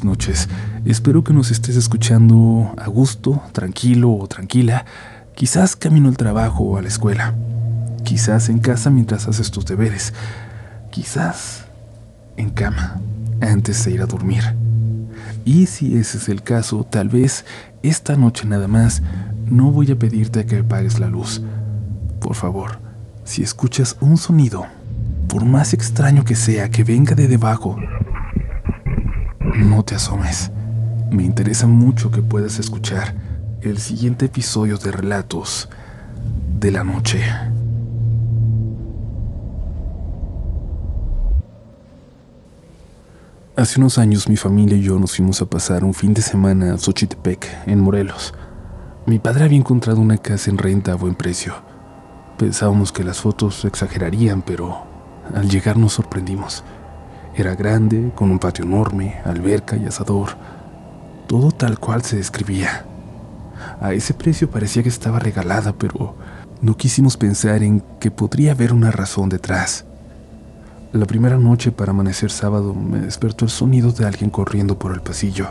noches. Espero que nos estés escuchando a gusto, tranquilo o tranquila, quizás camino al trabajo o a la escuela, quizás en casa mientras haces tus deberes, quizás en cama antes de ir a dormir. Y si ese es el caso, tal vez esta noche nada más no voy a pedirte que apagues la luz. Por favor, si escuchas un sonido, por más extraño que sea que venga de debajo, no te asomes. Me interesa mucho que puedas escuchar el siguiente episodio de Relatos de la Noche. Hace unos años mi familia y yo nos fuimos a pasar un fin de semana a Xochitepec, en Morelos. Mi padre había encontrado una casa en renta a buen precio. Pensábamos que las fotos exagerarían, pero al llegar nos sorprendimos. Era grande, con un patio enorme, alberca y asador. Todo tal cual se describía. A ese precio parecía que estaba regalada, pero no quisimos pensar en que podría haber una razón detrás. La primera noche para amanecer sábado me despertó el sonido de alguien corriendo por el pasillo.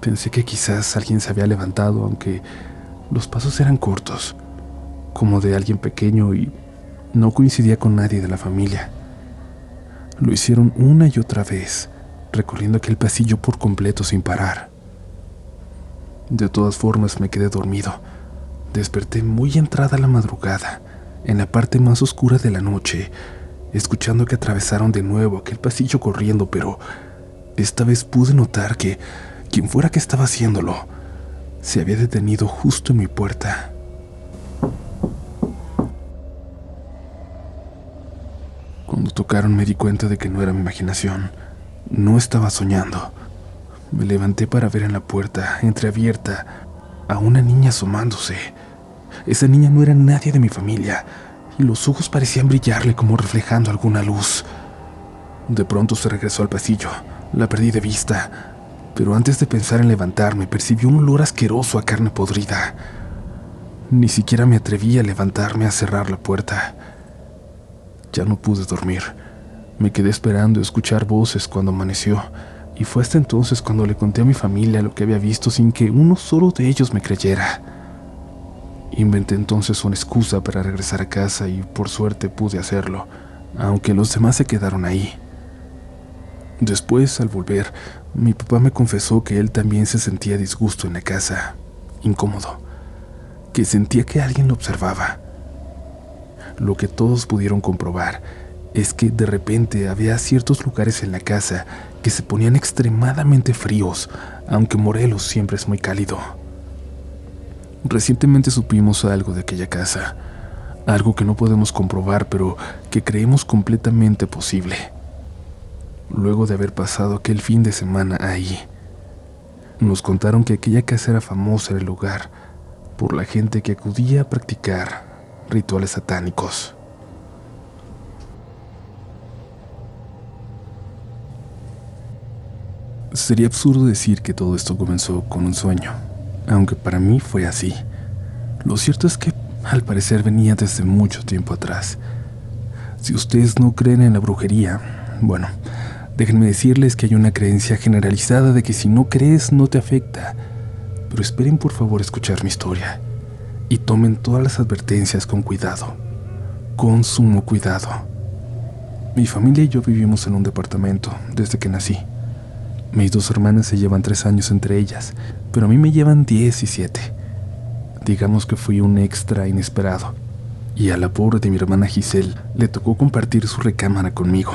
Pensé que quizás alguien se había levantado, aunque los pasos eran cortos, como de alguien pequeño y no coincidía con nadie de la familia. Lo hicieron una y otra vez, recorriendo aquel pasillo por completo sin parar. De todas formas me quedé dormido. Desperté muy entrada la madrugada, en la parte más oscura de la noche, escuchando que atravesaron de nuevo aquel pasillo corriendo, pero esta vez pude notar que quien fuera que estaba haciéndolo se había detenido justo en mi puerta. Cuando tocaron me di cuenta de que no era mi imaginación. No estaba soñando. Me levanté para ver en la puerta, entreabierta, a una niña asomándose. Esa niña no era nadie de mi familia, y los ojos parecían brillarle como reflejando alguna luz. De pronto se regresó al pasillo. La perdí de vista, pero antes de pensar en levantarme percibí un olor asqueroso a carne podrida. Ni siquiera me atreví a levantarme a cerrar la puerta. Ya no pude dormir. Me quedé esperando escuchar voces cuando amaneció, y fue hasta entonces cuando le conté a mi familia lo que había visto sin que uno solo de ellos me creyera. Inventé entonces una excusa para regresar a casa y por suerte pude hacerlo, aunque los demás se quedaron ahí. Después, al volver, mi papá me confesó que él también se sentía disgusto en la casa, incómodo, que sentía que alguien lo observaba lo que todos pudieron comprobar es que de repente había ciertos lugares en la casa que se ponían extremadamente fríos, aunque Morelos siempre es muy cálido. Recientemente supimos algo de aquella casa, algo que no podemos comprobar, pero que creemos completamente posible. Luego de haber pasado aquel fin de semana ahí, nos contaron que aquella casa era famosa en el lugar por la gente que acudía a practicar rituales satánicos. Sería absurdo decir que todo esto comenzó con un sueño, aunque para mí fue así. Lo cierto es que al parecer venía desde mucho tiempo atrás. Si ustedes no creen en la brujería, bueno, déjenme decirles que hay una creencia generalizada de que si no crees no te afecta. Pero esperen por favor escuchar mi historia y tomen todas las advertencias con cuidado, con sumo cuidado. Mi familia y yo vivimos en un departamento desde que nací. Mis dos hermanas se llevan tres años entre ellas, pero a mí me llevan diez y siete. Digamos que fui un extra inesperado, y a la pobre de mi hermana Giselle le tocó compartir su recámara conmigo.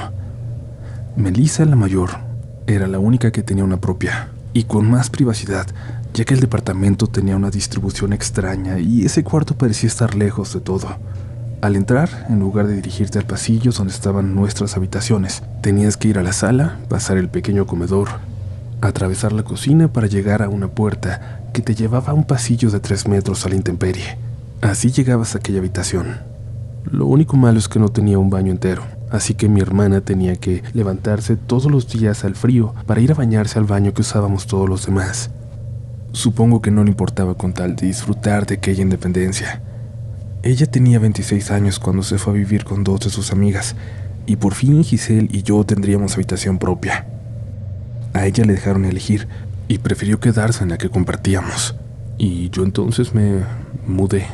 Melissa, la mayor, era la única que tenía una propia, y con más privacidad, ya que el departamento tenía una distribución extraña y ese cuarto parecía estar lejos de todo. Al entrar, en lugar de dirigirte al pasillo donde estaban nuestras habitaciones, tenías que ir a la sala, pasar el pequeño comedor, atravesar la cocina para llegar a una puerta que te llevaba a un pasillo de tres metros a la intemperie. Así llegabas a aquella habitación. Lo único malo es que no tenía un baño entero, así que mi hermana tenía que levantarse todos los días al frío para ir a bañarse al baño que usábamos todos los demás. Supongo que no le importaba con tal disfrutar de aquella independencia. Ella tenía 26 años cuando se fue a vivir con dos de sus amigas, y por fin Giselle y yo tendríamos habitación propia. A ella le dejaron elegir y prefirió quedarse en la que compartíamos. Y yo entonces me mudé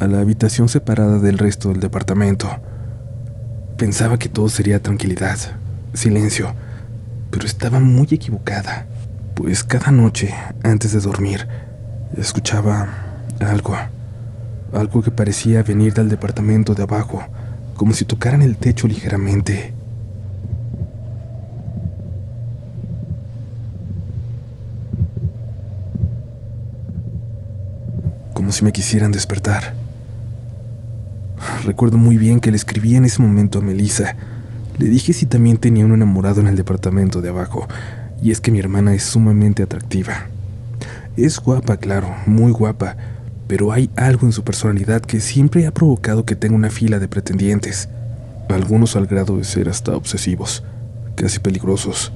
a la habitación separada del resto del departamento. Pensaba que todo sería tranquilidad, silencio, pero estaba muy equivocada, pues cada noche, antes de dormir, escuchaba algo, algo que parecía venir del departamento de abajo, como si tocaran el techo ligeramente. Como si me quisieran despertar. Recuerdo muy bien que le escribí en ese momento a Melissa. Le dije si también tenía un enamorado en el departamento de abajo, y es que mi hermana es sumamente atractiva. Es guapa, claro, muy guapa, pero hay algo en su personalidad que siempre ha provocado que tenga una fila de pretendientes, algunos al grado de ser hasta obsesivos, casi peligrosos.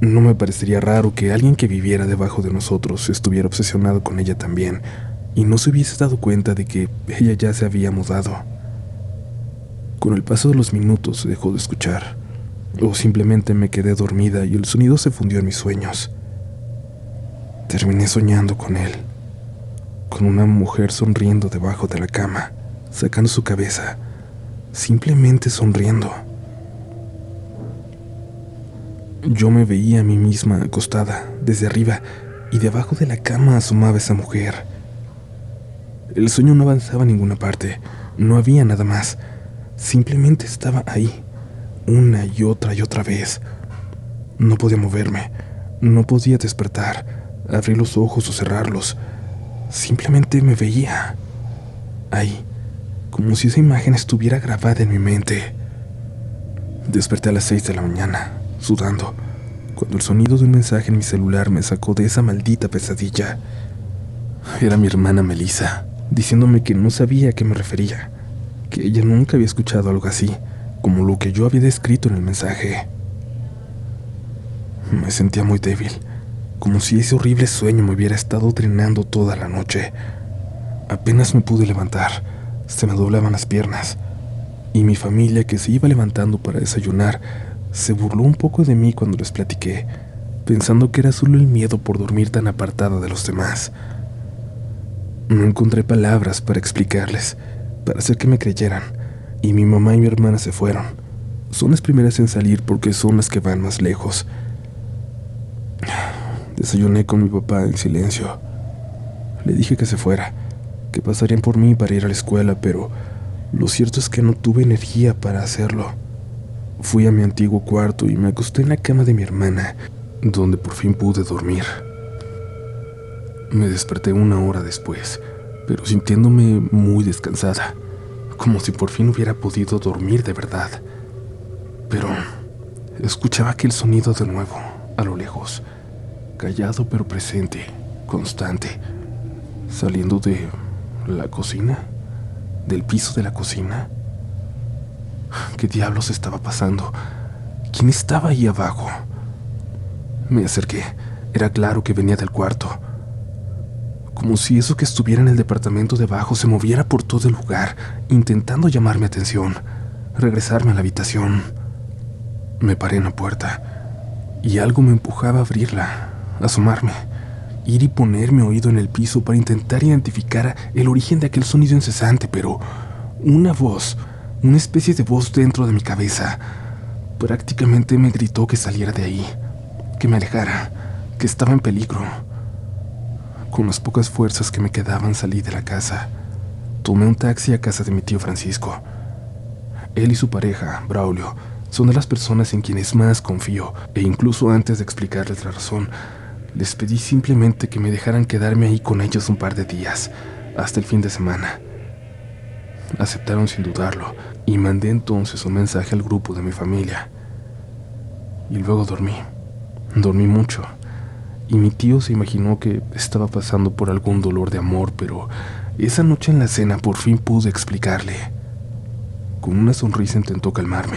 No me parecería raro que alguien que viviera debajo de nosotros estuviera obsesionado con ella también, y no se hubiese dado cuenta de que ella ya se había mudado. Con el paso de los minutos dejó de escuchar, o simplemente me quedé dormida y el sonido se fundió en mis sueños. Terminé soñando con él con una mujer sonriendo debajo de la cama, sacando su cabeza, simplemente sonriendo. Yo me veía a mí misma acostada, desde arriba, y debajo de la cama asomaba esa mujer. El sueño no avanzaba a ninguna parte, no había nada más, simplemente estaba ahí, una y otra y otra vez. No podía moverme, no podía despertar, abrir los ojos o cerrarlos. Simplemente me veía. Ahí, como si esa imagen estuviera grabada en mi mente. Desperté a las seis de la mañana, sudando, cuando el sonido de un mensaje en mi celular me sacó de esa maldita pesadilla. Era mi hermana Melissa, diciéndome que no sabía a qué me refería, que ella nunca había escuchado algo así, como lo que yo había descrito en el mensaje. Me sentía muy débil como si ese horrible sueño me hubiera estado drenando toda la noche. Apenas me pude levantar, se me doblaban las piernas, y mi familia, que se iba levantando para desayunar, se burló un poco de mí cuando les platiqué, pensando que era solo el miedo por dormir tan apartada de los demás. No encontré palabras para explicarles, para hacer que me creyeran, y mi mamá y mi hermana se fueron. Son las primeras en salir porque son las que van más lejos. Desayuné con mi papá en silencio. Le dije que se fuera, que pasarían por mí para ir a la escuela, pero lo cierto es que no tuve energía para hacerlo. Fui a mi antiguo cuarto y me acosté en la cama de mi hermana, donde por fin pude dormir. Me desperté una hora después, pero sintiéndome muy descansada, como si por fin hubiera podido dormir de verdad. Pero escuchaba aquel sonido de nuevo, a lo lejos callado pero presente, constante, saliendo de la cocina, del piso de la cocina. ¿Qué diablos estaba pasando? ¿Quién estaba ahí abajo? Me acerqué. Era claro que venía del cuarto. Como si eso que estuviera en el departamento de abajo se moviera por todo el lugar, intentando llamar mi atención, regresarme a la habitación. Me paré en la puerta y algo me empujaba a abrirla asomarme, ir y ponerme oído en el piso para intentar identificar el origen de aquel sonido incesante, pero una voz, una especie de voz dentro de mi cabeza, prácticamente me gritó que saliera de ahí, que me alejara, que estaba en peligro. Con las pocas fuerzas que me quedaban salí de la casa. Tomé un taxi a casa de mi tío Francisco. Él y su pareja, Braulio, son de las personas en quienes más confío, e incluso antes de explicarles la razón, les pedí simplemente que me dejaran quedarme ahí con ellos un par de días, hasta el fin de semana. Aceptaron sin dudarlo y mandé entonces un mensaje al grupo de mi familia. Y luego dormí. Dormí mucho. Y mi tío se imaginó que estaba pasando por algún dolor de amor, pero esa noche en la cena por fin pude explicarle. Con una sonrisa intentó calmarme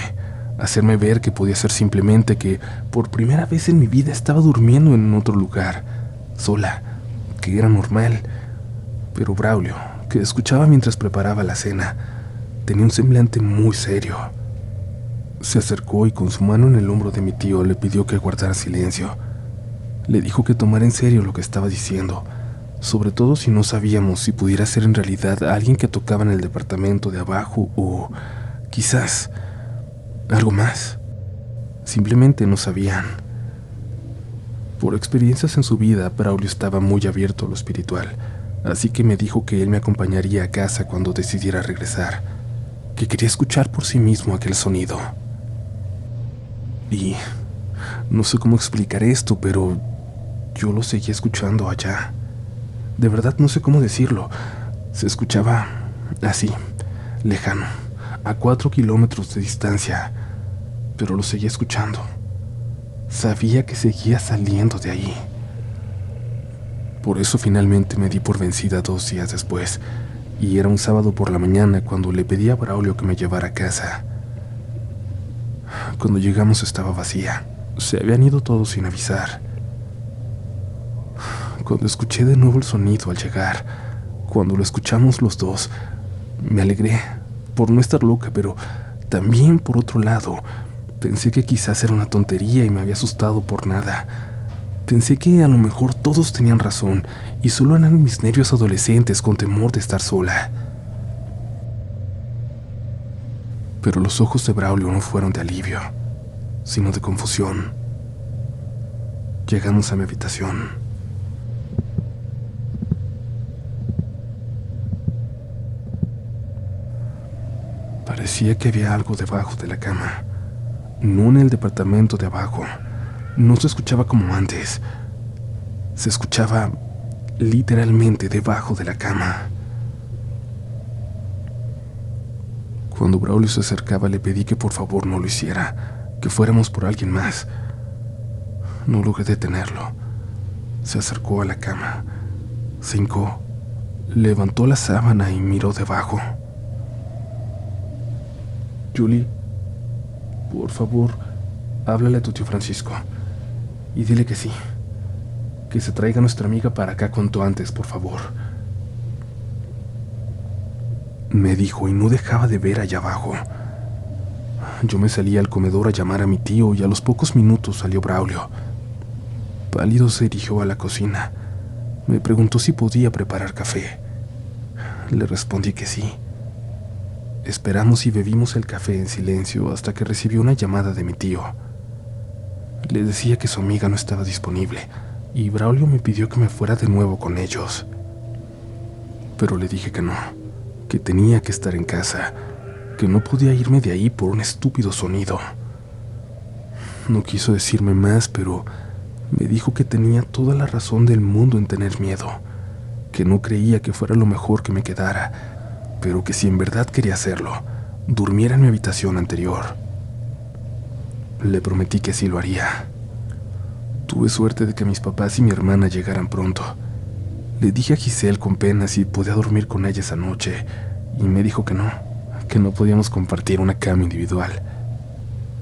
hacerme ver que podía ser simplemente que por primera vez en mi vida estaba durmiendo en otro lugar, sola, que era normal. Pero Braulio, que escuchaba mientras preparaba la cena, tenía un semblante muy serio. Se acercó y con su mano en el hombro de mi tío le pidió que guardara silencio. Le dijo que tomara en serio lo que estaba diciendo, sobre todo si no sabíamos si pudiera ser en realidad alguien que tocaba en el departamento de abajo o quizás algo más. Simplemente no sabían. Por experiencias en su vida, Braulio estaba muy abierto a lo espiritual, así que me dijo que él me acompañaría a casa cuando decidiera regresar, que quería escuchar por sí mismo aquel sonido. Y no sé cómo explicar esto, pero yo lo seguía escuchando allá. De verdad no sé cómo decirlo. Se escuchaba así, lejano, a cuatro kilómetros de distancia, pero lo seguía escuchando. Sabía que seguía saliendo de ahí. Por eso finalmente me di por vencida dos días después, y era un sábado por la mañana cuando le pedí a Braulio que me llevara a casa. Cuando llegamos estaba vacía. Se habían ido todos sin avisar. Cuando escuché de nuevo el sonido al llegar, cuando lo escuchamos los dos, me alegré por no estar loca, pero también por otro lado, pensé que quizás era una tontería y me había asustado por nada. Pensé que a lo mejor todos tenían razón y solo eran mis nervios adolescentes con temor de estar sola. Pero los ojos de Braulio no fueron de alivio, sino de confusión. Llegamos a mi habitación. Parecía que había algo debajo de la cama. No en el departamento de abajo. No se escuchaba como antes. Se escuchaba literalmente debajo de la cama. Cuando Braulio se acercaba le pedí que por favor no lo hiciera, que fuéramos por alguien más. No logré detenerlo. Se acercó a la cama, se hincó, levantó la sábana y miró debajo. Julie, por favor, háblale a tu tío Francisco y dile que sí, que se traiga nuestra amiga para acá cuanto antes, por favor. Me dijo y no dejaba de ver allá abajo. Yo me salí al comedor a llamar a mi tío y a los pocos minutos salió Braulio. Pálido se dirigió a la cocina. Me preguntó si podía preparar café. Le respondí que sí. Esperamos y bebimos el café en silencio hasta que recibió una llamada de mi tío. Le decía que su amiga no estaba disponible y Braulio me pidió que me fuera de nuevo con ellos. Pero le dije que no, que tenía que estar en casa, que no podía irme de ahí por un estúpido sonido. No quiso decirme más, pero me dijo que tenía toda la razón del mundo en tener miedo, que no creía que fuera lo mejor que me quedara pero que si en verdad quería hacerlo, durmiera en mi habitación anterior. Le prometí que sí lo haría. Tuve suerte de que mis papás y mi hermana llegaran pronto. Le dije a Giselle con pena si podía dormir con ella esa noche, y me dijo que no, que no podíamos compartir una cama individual.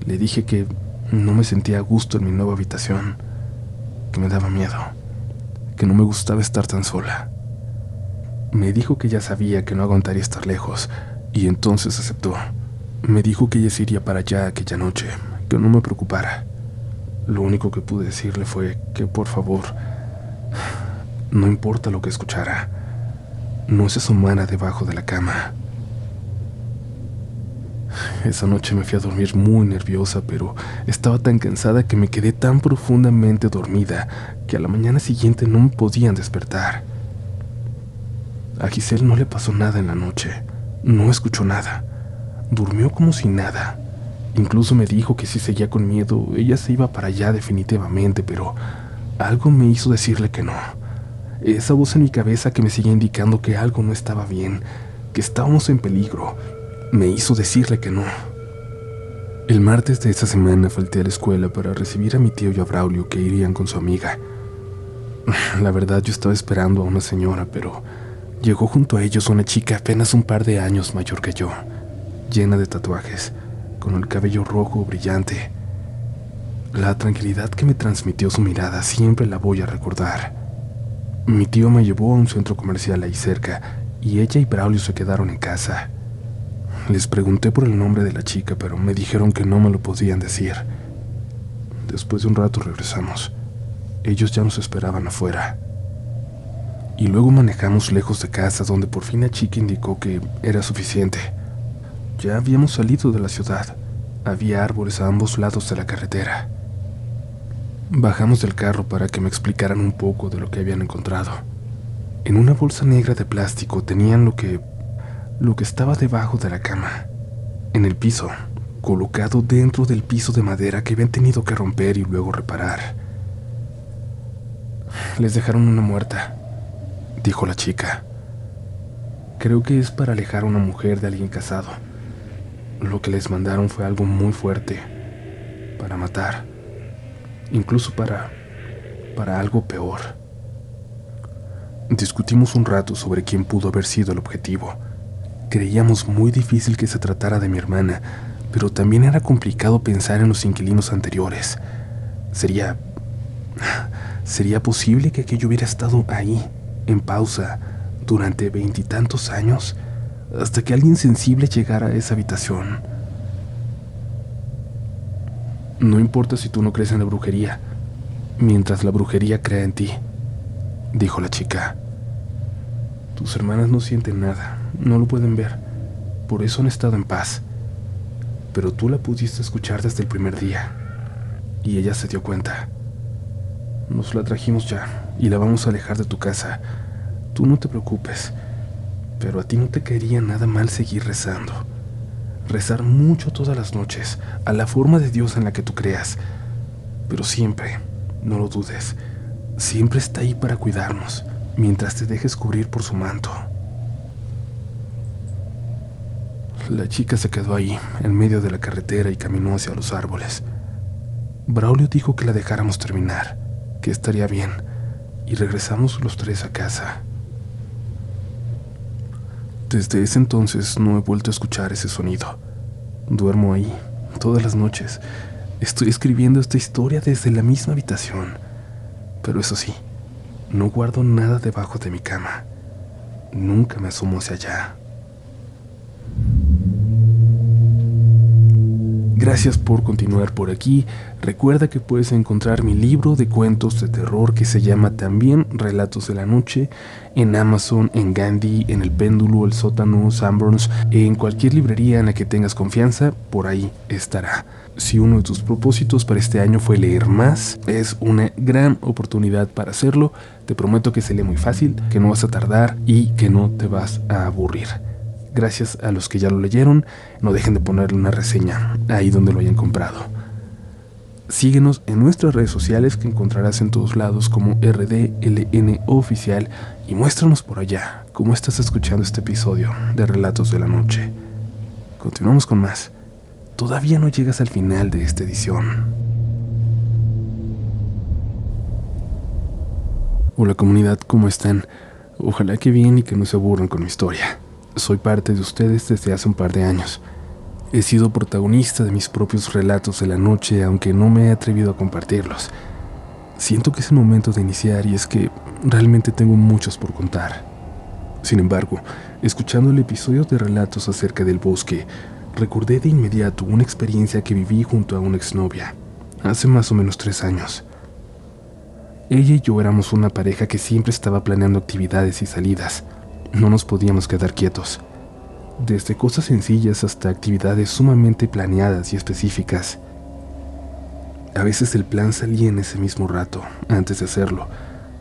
Le dije que no me sentía a gusto en mi nueva habitación, que me daba miedo, que no me gustaba estar tan sola. Me dijo que ya sabía que no aguantaría estar lejos, y entonces aceptó. Me dijo que ella se iría para allá aquella noche, que no me preocupara. Lo único que pude decirle fue que por favor, no importa lo que escuchara, no se asomara debajo de la cama. Esa noche me fui a dormir muy nerviosa, pero estaba tan cansada que me quedé tan profundamente dormida que a la mañana siguiente no me podían despertar. A Giselle no le pasó nada en la noche. No escuchó nada. Durmió como si nada. Incluso me dijo que si seguía con miedo, ella se iba para allá definitivamente, pero algo me hizo decirle que no. Esa voz en mi cabeza que me seguía indicando que algo no estaba bien, que estábamos en peligro, me hizo decirle que no. El martes de esa semana falté a la escuela para recibir a mi tío y a Braulio que irían con su amiga. La verdad yo estaba esperando a una señora, pero Llegó junto a ellos una chica apenas un par de años mayor que yo, llena de tatuajes, con el cabello rojo brillante. La tranquilidad que me transmitió su mirada siempre la voy a recordar. Mi tío me llevó a un centro comercial ahí cerca y ella y Braulio se quedaron en casa. Les pregunté por el nombre de la chica, pero me dijeron que no me lo podían decir. Después de un rato regresamos. Ellos ya nos esperaban afuera. Y luego manejamos lejos de casa donde por fin la chica indicó que era suficiente. Ya habíamos salido de la ciudad. Había árboles a ambos lados de la carretera. Bajamos del carro para que me explicaran un poco de lo que habían encontrado. En una bolsa negra de plástico tenían lo que lo que estaba debajo de la cama, en el piso, colocado dentro del piso de madera que habían tenido que romper y luego reparar. Les dejaron una muerta, dijo la chica. Creo que es para alejar a una mujer de alguien casado. Lo que les mandaron fue algo muy fuerte, para matar, incluso para para algo peor. Discutimos un rato sobre quién pudo haber sido el objetivo. Creíamos muy difícil que se tratara de mi hermana, pero también era complicado pensar en los inquilinos anteriores. Sería... ¿Sería posible que aquello hubiera estado ahí, en pausa, durante veintitantos años, hasta que alguien sensible llegara a esa habitación? No importa si tú no crees en la brujería, mientras la brujería crea en ti, dijo la chica. Tus hermanas no sienten nada, no lo pueden ver, por eso han estado en paz. Pero tú la pudiste escuchar desde el primer día, y ella se dio cuenta. Nos la trajimos ya, y la vamos a alejar de tu casa. Tú no te preocupes, pero a ti no te caería nada mal seguir rezando. Rezar mucho todas las noches, a la forma de Dios en la que tú creas. Pero siempre, no lo dudes, siempre está ahí para cuidarnos mientras te dejes cubrir por su manto. La chica se quedó ahí, en medio de la carretera, y caminó hacia los árboles. Braulio dijo que la dejáramos terminar, que estaría bien, y regresamos los tres a casa. Desde ese entonces no he vuelto a escuchar ese sonido. Duermo ahí, todas las noches. Estoy escribiendo esta historia desde la misma habitación. Pero eso sí, no guardo nada debajo de mi cama. Nunca me asomo hacia allá. Gracias por continuar por aquí. Recuerda que puedes encontrar mi libro de cuentos de terror que se llama también Relatos de la Noche en Amazon, en Gandhi, en El Péndulo, El Sótano, Sanborns, en cualquier librería en la que tengas confianza, por ahí estará. Si uno de tus propósitos para este año fue leer más, es una gran oportunidad para hacerlo. Te prometo que se lee muy fácil, que no vas a tardar y que no te vas a aburrir. Gracias a los que ya lo leyeron, no dejen de ponerle una reseña ahí donde lo hayan comprado. Síguenos en nuestras redes sociales que encontrarás en todos lados como RDLN Oficial y muéstranos por allá cómo estás escuchando este episodio de Relatos de la Noche. Continuamos con más todavía no llegas al final de esta edición. Hola comunidad, ¿cómo están? Ojalá que bien y que no se aburran con mi historia. Soy parte de ustedes desde hace un par de años. He sido protagonista de mis propios relatos de la noche, aunque no me he atrevido a compartirlos. Siento que es el momento de iniciar y es que realmente tengo muchos por contar. Sin embargo, escuchando el episodio de relatos acerca del bosque, recordé de inmediato una experiencia que viví junto a una exnovia, hace más o menos tres años. Ella y yo éramos una pareja que siempre estaba planeando actividades y salidas. No nos podíamos quedar quietos. Desde cosas sencillas hasta actividades sumamente planeadas y específicas. A veces el plan salía en ese mismo rato, antes de hacerlo,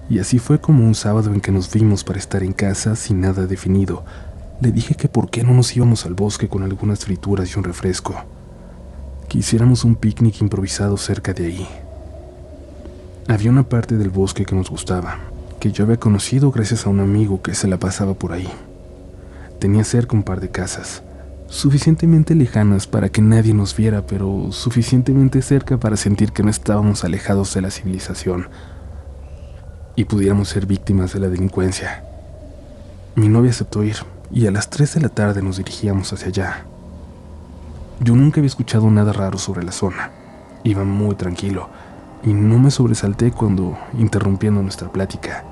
y así fue como un sábado en que nos vimos para estar en casa sin nada definido, le dije que por qué no nos íbamos al bosque con algunas frituras y un refresco. Quisiéramos un picnic improvisado cerca de ahí. Había una parte del bosque que nos gustaba, que yo había conocido gracias a un amigo que se la pasaba por ahí. Tenía cerca un par de casas, suficientemente lejanas para que nadie nos viera, pero suficientemente cerca para sentir que no estábamos alejados de la civilización y pudiéramos ser víctimas de la delincuencia. Mi novia aceptó ir, y a las 3 de la tarde nos dirigíamos hacia allá. Yo nunca había escuchado nada raro sobre la zona. Iba muy tranquilo y no me sobresalté cuando, interrumpiendo nuestra plática,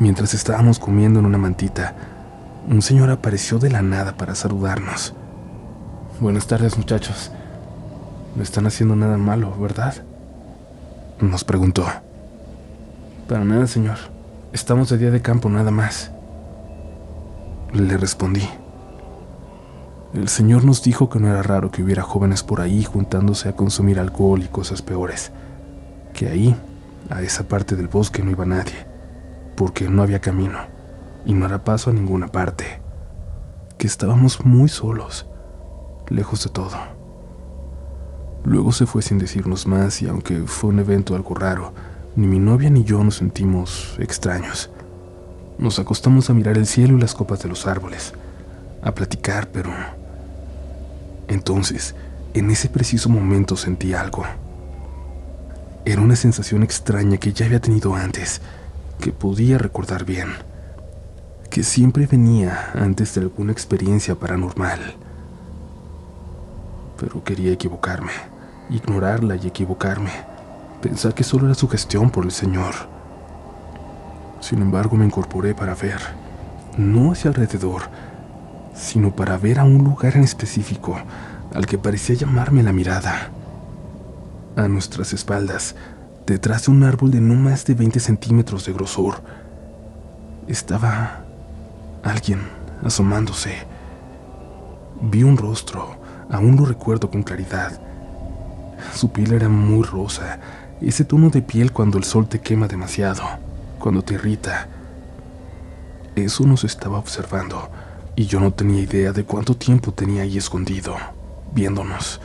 mientras estábamos comiendo en una mantita, un señor apareció de la nada para saludarnos. Buenas tardes muchachos. No están haciendo nada malo, ¿verdad? Nos preguntó. Para nada, señor. Estamos de día de campo nada más. Le respondí. El señor nos dijo que no era raro que hubiera jóvenes por ahí juntándose a consumir alcohol y cosas peores. Que ahí, a esa parte del bosque, no iba nadie, porque no había camino y no era paso a ninguna parte. Que estábamos muy solos, lejos de todo. Luego se fue sin decirnos más y aunque fue un evento algo raro, ni mi novia ni yo nos sentimos extraños. Nos acostamos a mirar el cielo y las copas de los árboles, a platicar, pero entonces, en ese preciso momento sentí algo. Era una sensación extraña que ya había tenido antes, que podía recordar bien, que siempre venía antes de alguna experiencia paranormal. Pero quería equivocarme, ignorarla y equivocarme, pensar que solo era su gestión por el Señor. Sin embargo, me incorporé para ver, no hacia alrededor, sino para ver a un lugar en específico al que parecía llamarme la mirada. A nuestras espaldas, detrás de un árbol de no más de 20 centímetros de grosor, estaba alguien asomándose. Vi un rostro, aún lo recuerdo con claridad. Su piel era muy rosa, ese tono de piel cuando el sol te quema demasiado, cuando te irrita. Eso nos estaba observando y yo no tenía idea de cuánto tiempo tenía ahí escondido, viéndonos.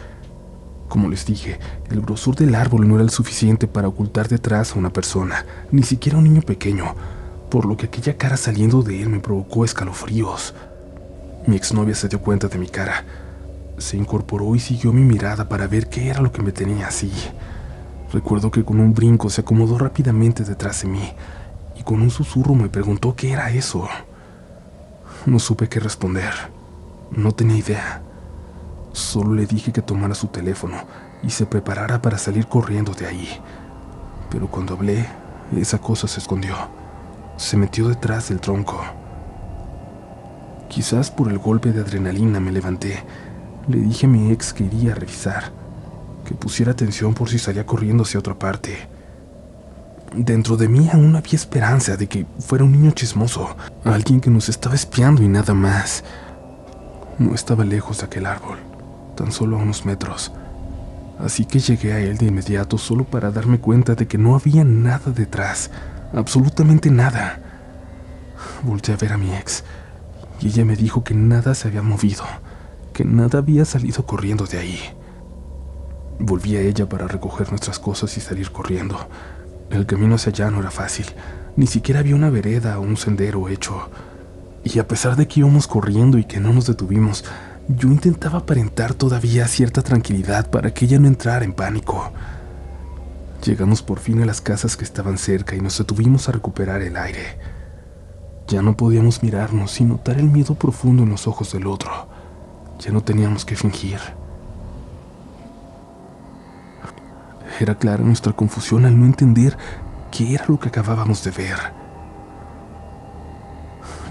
Como les dije, el grosor del árbol no era el suficiente para ocultar detrás a una persona, ni siquiera un niño pequeño, por lo que aquella cara saliendo de él me provocó escalofríos. Mi exnovia se dio cuenta de mi cara. Se incorporó y siguió mi mirada para ver qué era lo que me tenía así. Recuerdo que con un brinco se acomodó rápidamente detrás de mí y con un susurro me preguntó qué era eso. No supe qué responder. No tenía idea. Solo le dije que tomara su teléfono y se preparara para salir corriendo de ahí. Pero cuando hablé, esa cosa se escondió. Se metió detrás del tronco. Quizás por el golpe de adrenalina me levanté. Le dije a mi ex que iría a revisar, que pusiera atención por si salía corriendo hacia otra parte. Dentro de mí aún había esperanza de que fuera un niño chismoso, alguien que nos estaba espiando y nada más. No estaba lejos de aquel árbol, tan solo a unos metros. Así que llegué a él de inmediato solo para darme cuenta de que no había nada detrás, absolutamente nada. Volté a ver a mi ex y ella me dijo que nada se había movido, que nada había salido corriendo de ahí. Volví a ella para recoger nuestras cosas y salir corriendo. El camino hacia allá no era fácil, ni siquiera había una vereda o un sendero hecho. Y a pesar de que íbamos corriendo y que no nos detuvimos, yo intentaba aparentar todavía cierta tranquilidad para que ella no entrara en pánico. Llegamos por fin a las casas que estaban cerca y nos detuvimos a recuperar el aire. Ya no podíamos mirarnos sin notar el miedo profundo en los ojos del otro. Ya no teníamos que fingir. Era clara nuestra confusión al no entender qué era lo que acabábamos de ver.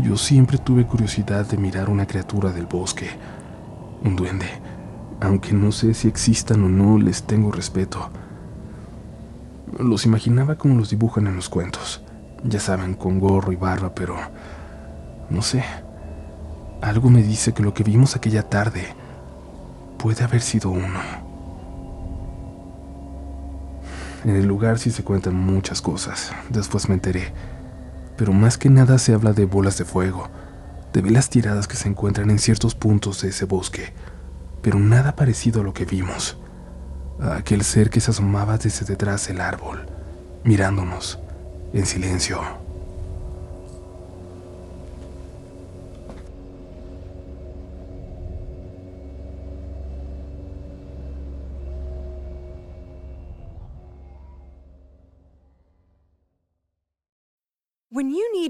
Yo siempre tuve curiosidad de mirar una criatura del bosque, un duende. Aunque no sé si existan o no, les tengo respeto. Los imaginaba como los dibujan en los cuentos. Ya saben, con gorro y barba, pero... No sé. Algo me dice que lo que vimos aquella tarde puede haber sido uno. En el lugar sí se cuentan muchas cosas, después me enteré. Pero más que nada se habla de bolas de fuego, de velas tiradas que se encuentran en ciertos puntos de ese bosque, pero nada parecido a lo que vimos. A aquel ser que se asomaba desde detrás del árbol, mirándonos, en silencio.